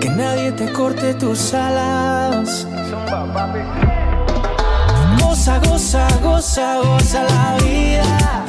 que nadie te corte tus alas. Goza, goza, goza, goza la vida.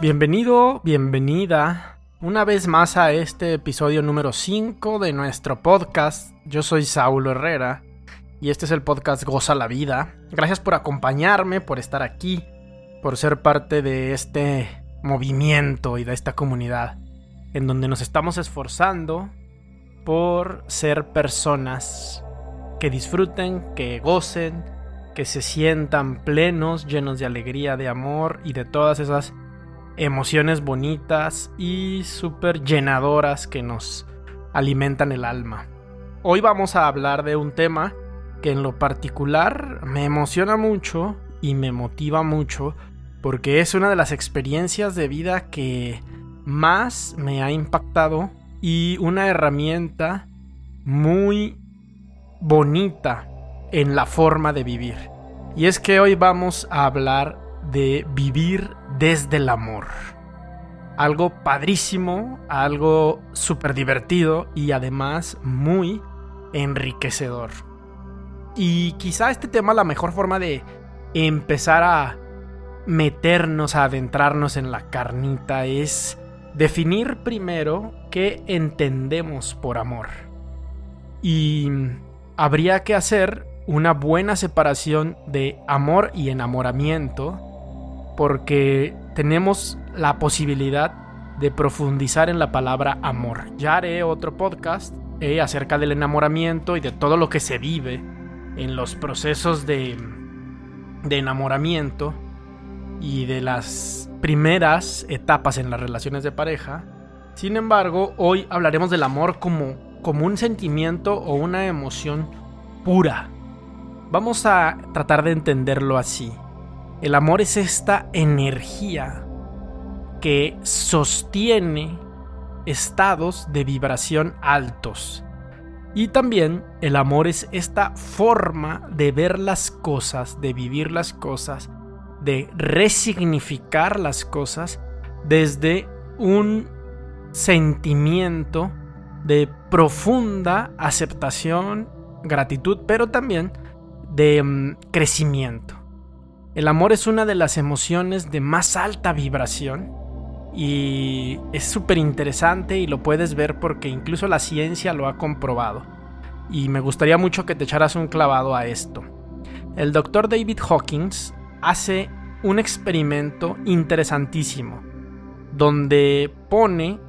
Bienvenido, bienvenida una vez más a este episodio número 5 de nuestro podcast. Yo soy Saulo Herrera y este es el podcast Goza la Vida. Gracias por acompañarme, por estar aquí, por ser parte de este movimiento y de esta comunidad en donde nos estamos esforzando por ser personas que disfruten, que gocen, que se sientan plenos, llenos de alegría, de amor y de todas esas emociones bonitas y súper llenadoras que nos alimentan el alma. Hoy vamos a hablar de un tema que en lo particular me emociona mucho y me motiva mucho porque es una de las experiencias de vida que más me ha impactado y una herramienta muy bonita en la forma de vivir. Y es que hoy vamos a hablar de vivir desde el amor. Algo padrísimo, algo súper divertido y además muy enriquecedor. Y quizá este tema la mejor forma de empezar a meternos, a adentrarnos en la carnita es definir primero qué entendemos por amor. Y habría que hacer una buena separación de amor y enamoramiento porque tenemos la posibilidad de profundizar en la palabra amor. Ya haré otro podcast eh, acerca del enamoramiento y de todo lo que se vive en los procesos de, de enamoramiento y de las primeras etapas en las relaciones de pareja. Sin embargo, hoy hablaremos del amor como, como un sentimiento o una emoción pura. Vamos a tratar de entenderlo así. El amor es esta energía que sostiene estados de vibración altos. Y también el amor es esta forma de ver las cosas, de vivir las cosas de resignificar las cosas desde un sentimiento de profunda aceptación, gratitud, pero también de mm, crecimiento. El amor es una de las emociones de más alta vibración y es súper interesante y lo puedes ver porque incluso la ciencia lo ha comprobado. Y me gustaría mucho que te echaras un clavado a esto. El doctor David Hawkins hace un experimento interesantísimo donde pone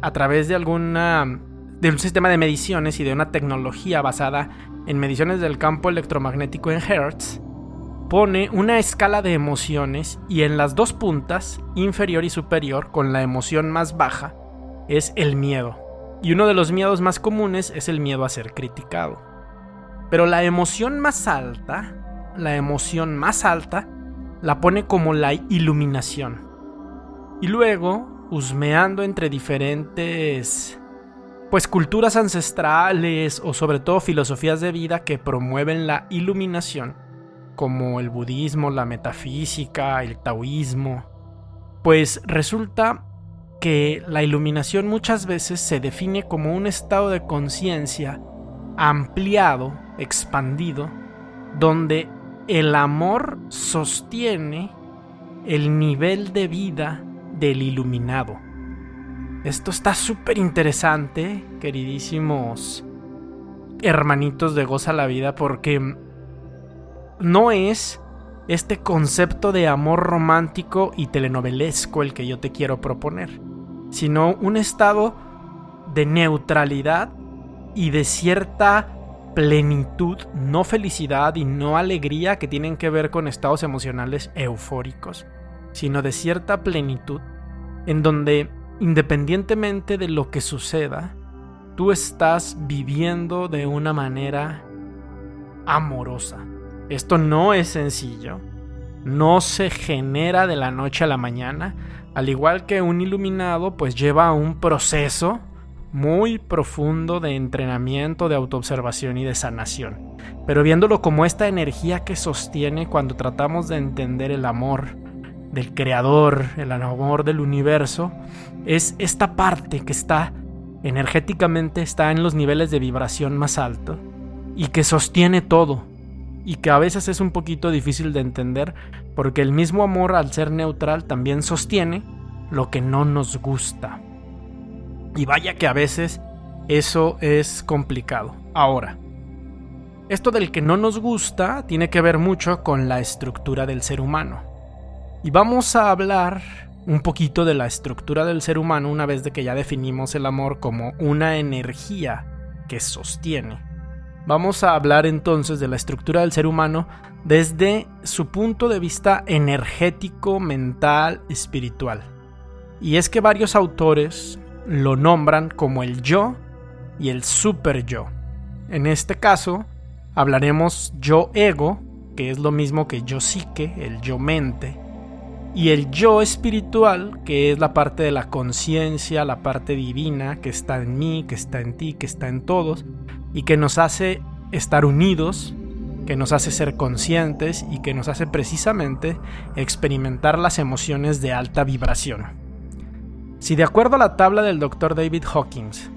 a través de alguna de un sistema de mediciones y de una tecnología basada en mediciones del campo electromagnético en Hertz, pone una escala de emociones y en las dos puntas, inferior y superior, con la emoción más baja, es el miedo. Y uno de los miedos más comunes es el miedo a ser criticado. Pero la emoción más alta, la emoción más alta, la pone como la iluminación. Y luego, husmeando entre diferentes pues culturas ancestrales o sobre todo filosofías de vida que promueven la iluminación, como el budismo, la metafísica, el taoísmo, pues resulta que la iluminación muchas veces se define como un estado de conciencia ampliado, expandido, donde el amor sostiene el nivel de vida del iluminado. Esto está súper interesante, queridísimos hermanitos de Goza la Vida, porque no es este concepto de amor romántico y telenovelesco el que yo te quiero proponer, sino un estado de neutralidad y de cierta plenitud, no felicidad y no alegría que tienen que ver con estados emocionales eufóricos, sino de cierta plenitud en donde, independientemente de lo que suceda, tú estás viviendo de una manera amorosa. Esto no es sencillo, no se genera de la noche a la mañana, al igual que un iluminado pues lleva un proceso muy profundo de entrenamiento, de autoobservación y de sanación. Pero viéndolo como esta energía que sostiene cuando tratamos de entender el amor del creador, el amor del universo, es esta parte que está energéticamente está en los niveles de vibración más alto y que sostiene todo y que a veces es un poquito difícil de entender porque el mismo amor al ser neutral también sostiene lo que no nos gusta. Y vaya que a veces eso es complicado. Ahora, esto del que no nos gusta tiene que ver mucho con la estructura del ser humano. Y vamos a hablar un poquito de la estructura del ser humano una vez que ya definimos el amor como una energía que sostiene. Vamos a hablar entonces de la estructura del ser humano desde su punto de vista energético, mental, espiritual. Y es que varios autores lo nombran como el yo y el super yo. En este caso, hablaremos yo ego, que es lo mismo que yo psique, el yo mente, y el yo espiritual, que es la parte de la conciencia, la parte divina que está en mí, que está en ti, que está en todos, y que nos hace estar unidos, que nos hace ser conscientes y que nos hace precisamente experimentar las emociones de alta vibración. Si de acuerdo a la tabla del Dr. David Hawkins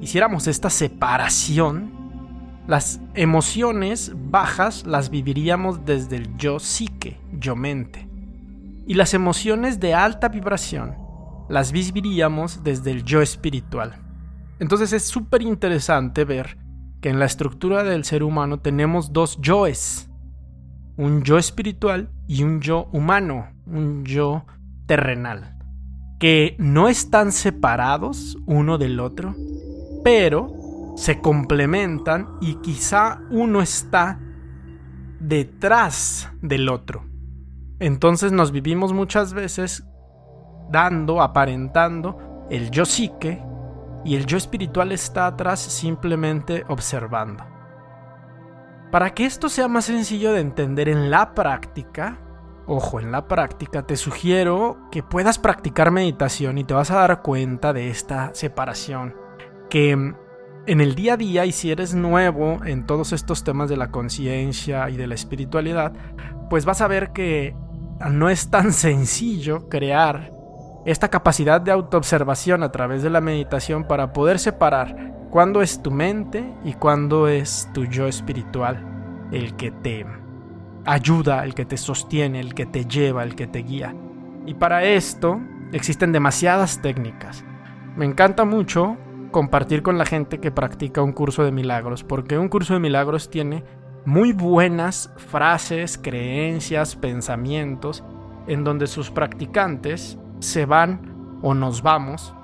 hiciéramos esta separación, las emociones bajas las viviríamos desde el yo psique, yo mente. Y las emociones de alta vibración las viviríamos desde el yo espiritual. Entonces es súper interesante ver que en la estructura del ser humano tenemos dos yoes. Un yo espiritual y un yo humano, un yo terrenal que no están separados uno del otro, pero se complementan y quizá uno está detrás del otro. Entonces nos vivimos muchas veces dando, aparentando el yo psique y el yo espiritual está atrás simplemente observando. Para que esto sea más sencillo de entender en la práctica, Ojo, en la práctica te sugiero que puedas practicar meditación y te vas a dar cuenta de esta separación. Que en el día a día y si eres nuevo en todos estos temas de la conciencia y de la espiritualidad, pues vas a ver que no es tan sencillo crear esta capacidad de autoobservación a través de la meditación para poder separar cuándo es tu mente y cuándo es tu yo espiritual el que te ayuda, el que te sostiene, el que te lleva, el que te guía. Y para esto existen demasiadas técnicas. Me encanta mucho compartir con la gente que practica un curso de milagros, porque un curso de milagros tiene muy buenas frases, creencias, pensamientos, en donde sus practicantes se van o nos vamos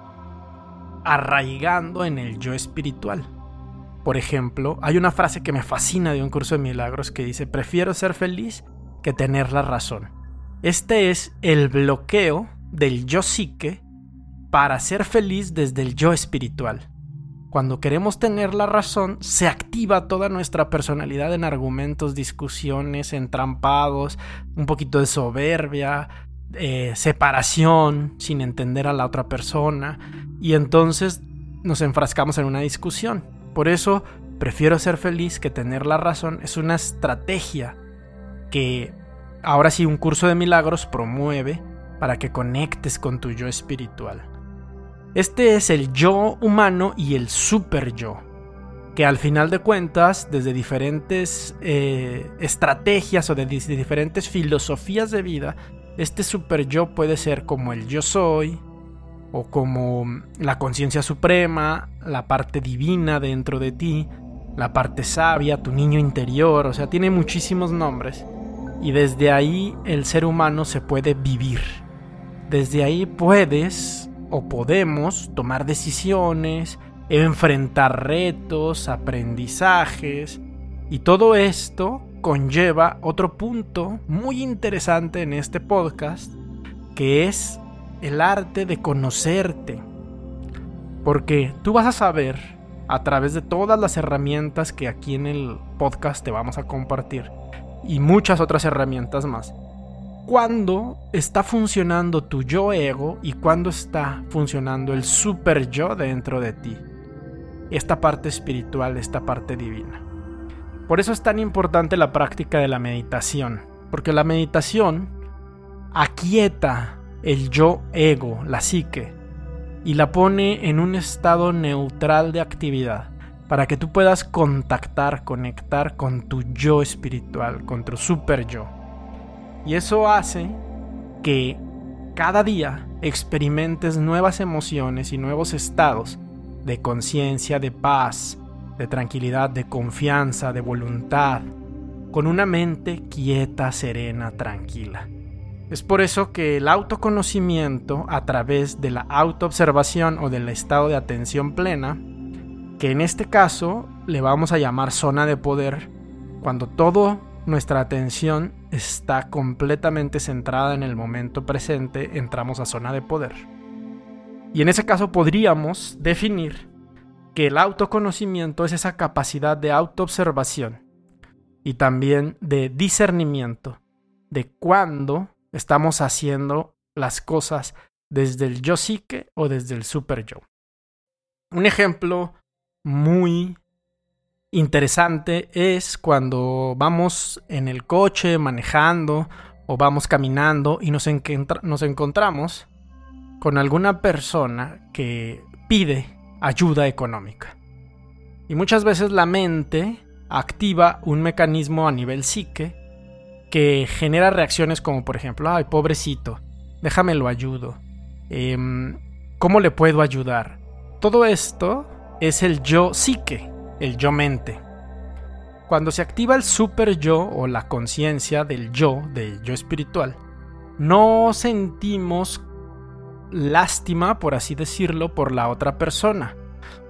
arraigando en el yo espiritual. Por ejemplo, hay una frase que me fascina de un curso de milagros que dice, prefiero ser feliz que tener la razón. Este es el bloqueo del yo psique para ser feliz desde el yo espiritual. Cuando queremos tener la razón, se activa toda nuestra personalidad en argumentos, discusiones, entrampados, un poquito de soberbia, eh, separación, sin entender a la otra persona, y entonces nos enfrascamos en una discusión. Por eso prefiero ser feliz que tener la razón. Es una estrategia que ahora sí un curso de milagros promueve para que conectes con tu yo espiritual. Este es el yo humano y el super yo, que al final de cuentas, desde diferentes eh, estrategias o desde diferentes filosofías de vida, este super yo puede ser como el yo soy, o como la conciencia suprema, la parte divina dentro de ti, la parte sabia, tu niño interior, o sea, tiene muchísimos nombres. Y desde ahí el ser humano se puede vivir. Desde ahí puedes o podemos tomar decisiones, enfrentar retos, aprendizajes, y todo esto conlleva otro punto muy interesante en este podcast, que es el arte de conocerte. Porque tú vas a saber, a través de todas las herramientas que aquí en el podcast te vamos a compartir, y muchas otras herramientas más, cuándo está funcionando tu yo ego y cuándo está funcionando el super yo dentro de ti. Esta parte espiritual, esta parte divina. Por eso es tan importante la práctica de la meditación, porque la meditación aquieta el yo ego, la psique, y la pone en un estado neutral de actividad para que tú puedas contactar, conectar con tu yo espiritual, con tu super yo. Y eso hace que cada día experimentes nuevas emociones y nuevos estados de conciencia, de paz, de tranquilidad, de confianza, de voluntad, con una mente quieta, serena, tranquila. Es por eso que el autoconocimiento a través de la autoobservación o del estado de atención plena, que en este caso le vamos a llamar zona de poder, cuando toda nuestra atención está completamente centrada en el momento presente, entramos a zona de poder. Y en ese caso podríamos definir que el autoconocimiento es esa capacidad de autoobservación y también de discernimiento de cuándo estamos haciendo las cosas desde el yo psique o desde el super yo. Un ejemplo muy interesante es cuando vamos en el coche manejando o vamos caminando y nos, nos encontramos con alguna persona que pide ayuda económica. Y muchas veces la mente activa un mecanismo a nivel psique que genera reacciones como por ejemplo, ay, pobrecito, déjame lo ayudo. Em, ¿Cómo le puedo ayudar? Todo esto es el yo psique, el yo mente. Cuando se activa el super yo o la conciencia del yo, del yo espiritual, no sentimos lástima, por así decirlo, por la otra persona.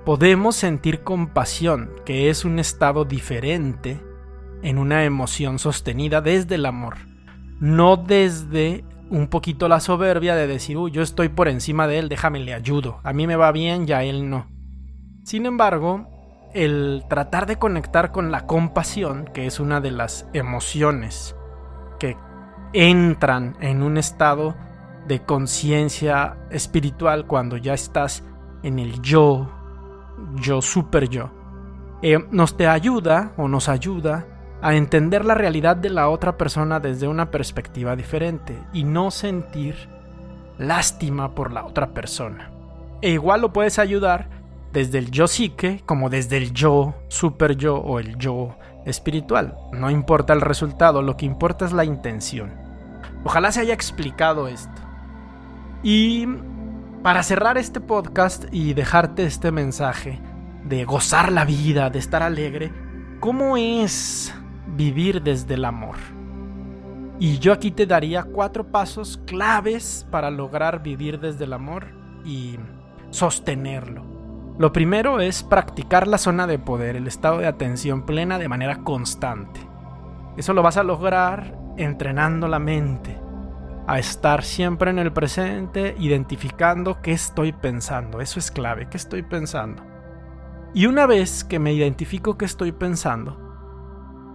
Podemos sentir compasión, que es un estado diferente en una emoción sostenida desde el amor, no desde un poquito la soberbia de decir, uy, yo estoy por encima de él, déjame le ayudo, a mí me va bien, ya él no. Sin embargo, el tratar de conectar con la compasión, que es una de las emociones que entran en un estado de conciencia espiritual cuando ya estás en el yo, yo super yo, eh, nos te ayuda o nos ayuda a entender la realidad de la otra persona desde una perspectiva diferente y no sentir lástima por la otra persona. E igual lo puedes ayudar desde el yo psique como desde el yo super yo o el yo espiritual. No importa el resultado, lo que importa es la intención. Ojalá se haya explicado esto. Y para cerrar este podcast y dejarte este mensaje de gozar la vida, de estar alegre, ¿cómo es vivir desde el amor? Y yo aquí te daría cuatro pasos claves para lograr vivir desde el amor y sostenerlo. Lo primero es practicar la zona de poder, el estado de atención plena de manera constante. Eso lo vas a lograr entrenando la mente, a estar siempre en el presente, identificando qué estoy pensando. Eso es clave, qué estoy pensando. Y una vez que me identifico qué estoy pensando,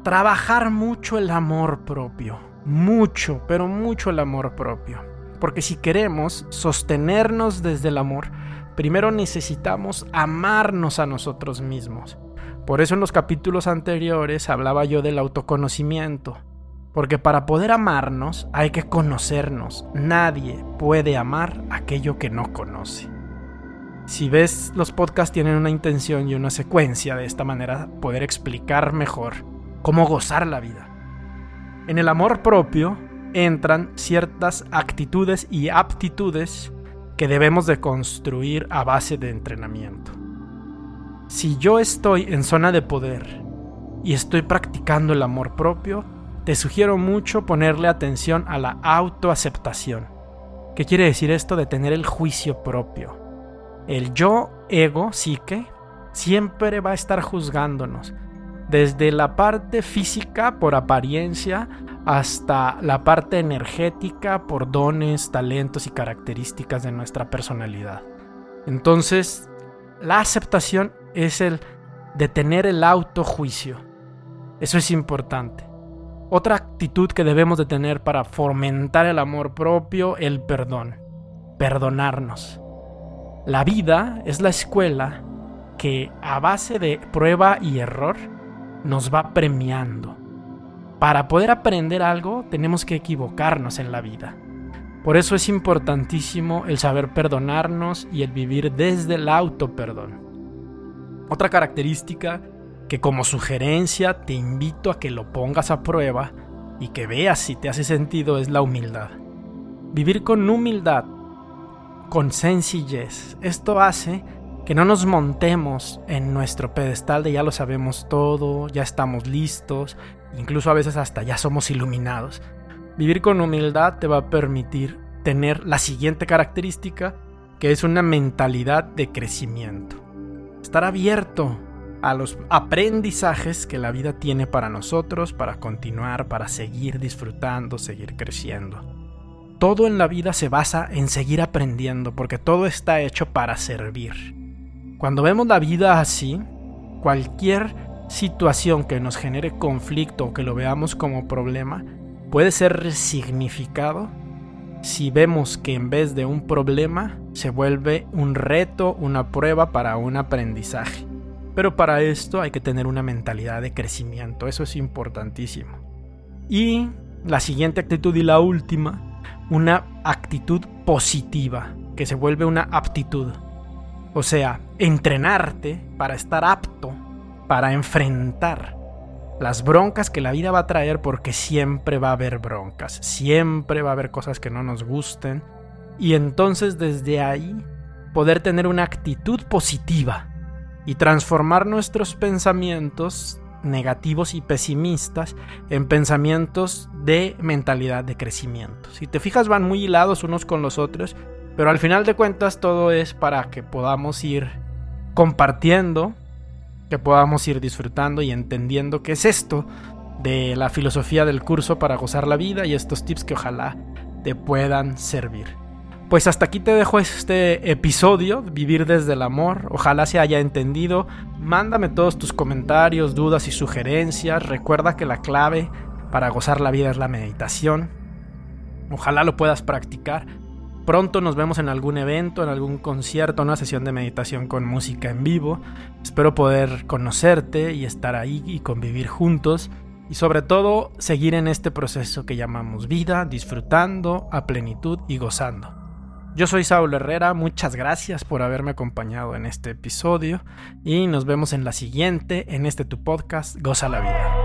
trabajar mucho el amor propio. Mucho, pero mucho el amor propio. Porque si queremos sostenernos desde el amor, primero necesitamos amarnos a nosotros mismos. Por eso en los capítulos anteriores hablaba yo del autoconocimiento porque para poder amarnos hay que conocernos. Nadie puede amar aquello que no conoce. Si ves, los podcasts tienen una intención y una secuencia de esta manera poder explicar mejor cómo gozar la vida. En el amor propio entran ciertas actitudes y aptitudes que debemos de construir a base de entrenamiento. Si yo estoy en zona de poder y estoy practicando el amor propio, te sugiero mucho ponerle atención a la autoaceptación. ¿Qué quiere decir esto de tener el juicio propio? El yo ego, psique, siempre va a estar juzgándonos, desde la parte física por apariencia hasta la parte energética por dones, talentos y características de nuestra personalidad. Entonces, la aceptación es el de tener el autojuicio. Eso es importante. Otra actitud que debemos de tener para fomentar el amor propio, el perdón. Perdonarnos. La vida es la escuela que a base de prueba y error nos va premiando. Para poder aprender algo tenemos que equivocarnos en la vida. Por eso es importantísimo el saber perdonarnos y el vivir desde el auto-perdón. Otra característica que como sugerencia te invito a que lo pongas a prueba y que veas si te hace sentido es la humildad. Vivir con humildad, con sencillez, esto hace que no nos montemos en nuestro pedestal de ya lo sabemos todo, ya estamos listos, incluso a veces hasta ya somos iluminados. Vivir con humildad te va a permitir tener la siguiente característica, que es una mentalidad de crecimiento. Estar abierto a los aprendizajes que la vida tiene para nosotros, para continuar, para seguir disfrutando, seguir creciendo. Todo en la vida se basa en seguir aprendiendo, porque todo está hecho para servir. Cuando vemos la vida así, cualquier situación que nos genere conflicto o que lo veamos como problema, puede ser resignificado si vemos que en vez de un problema se vuelve un reto, una prueba para un aprendizaje. Pero para esto hay que tener una mentalidad de crecimiento, eso es importantísimo. Y la siguiente actitud y la última, una actitud positiva, que se vuelve una aptitud. O sea, entrenarte para estar apto para enfrentar las broncas que la vida va a traer porque siempre va a haber broncas, siempre va a haber cosas que no nos gusten y entonces desde ahí poder tener una actitud positiva y transformar nuestros pensamientos negativos y pesimistas en pensamientos de mentalidad de crecimiento. Si te fijas van muy hilados unos con los otros, pero al final de cuentas todo es para que podamos ir compartiendo, que podamos ir disfrutando y entendiendo qué es esto de la filosofía del curso para gozar la vida y estos tips que ojalá te puedan servir. Pues hasta aquí te dejo este episodio, Vivir desde el Amor. Ojalá se haya entendido. Mándame todos tus comentarios, dudas y sugerencias. Recuerda que la clave para gozar la vida es la meditación. Ojalá lo puedas practicar. Pronto nos vemos en algún evento, en algún concierto, una sesión de meditación con música en vivo. Espero poder conocerte y estar ahí y convivir juntos. Y sobre todo, seguir en este proceso que llamamos vida, disfrutando a plenitud y gozando. Yo soy Saúl Herrera, muchas gracias por haberme acompañado en este episodio y nos vemos en la siguiente, en este tu podcast, goza la vida.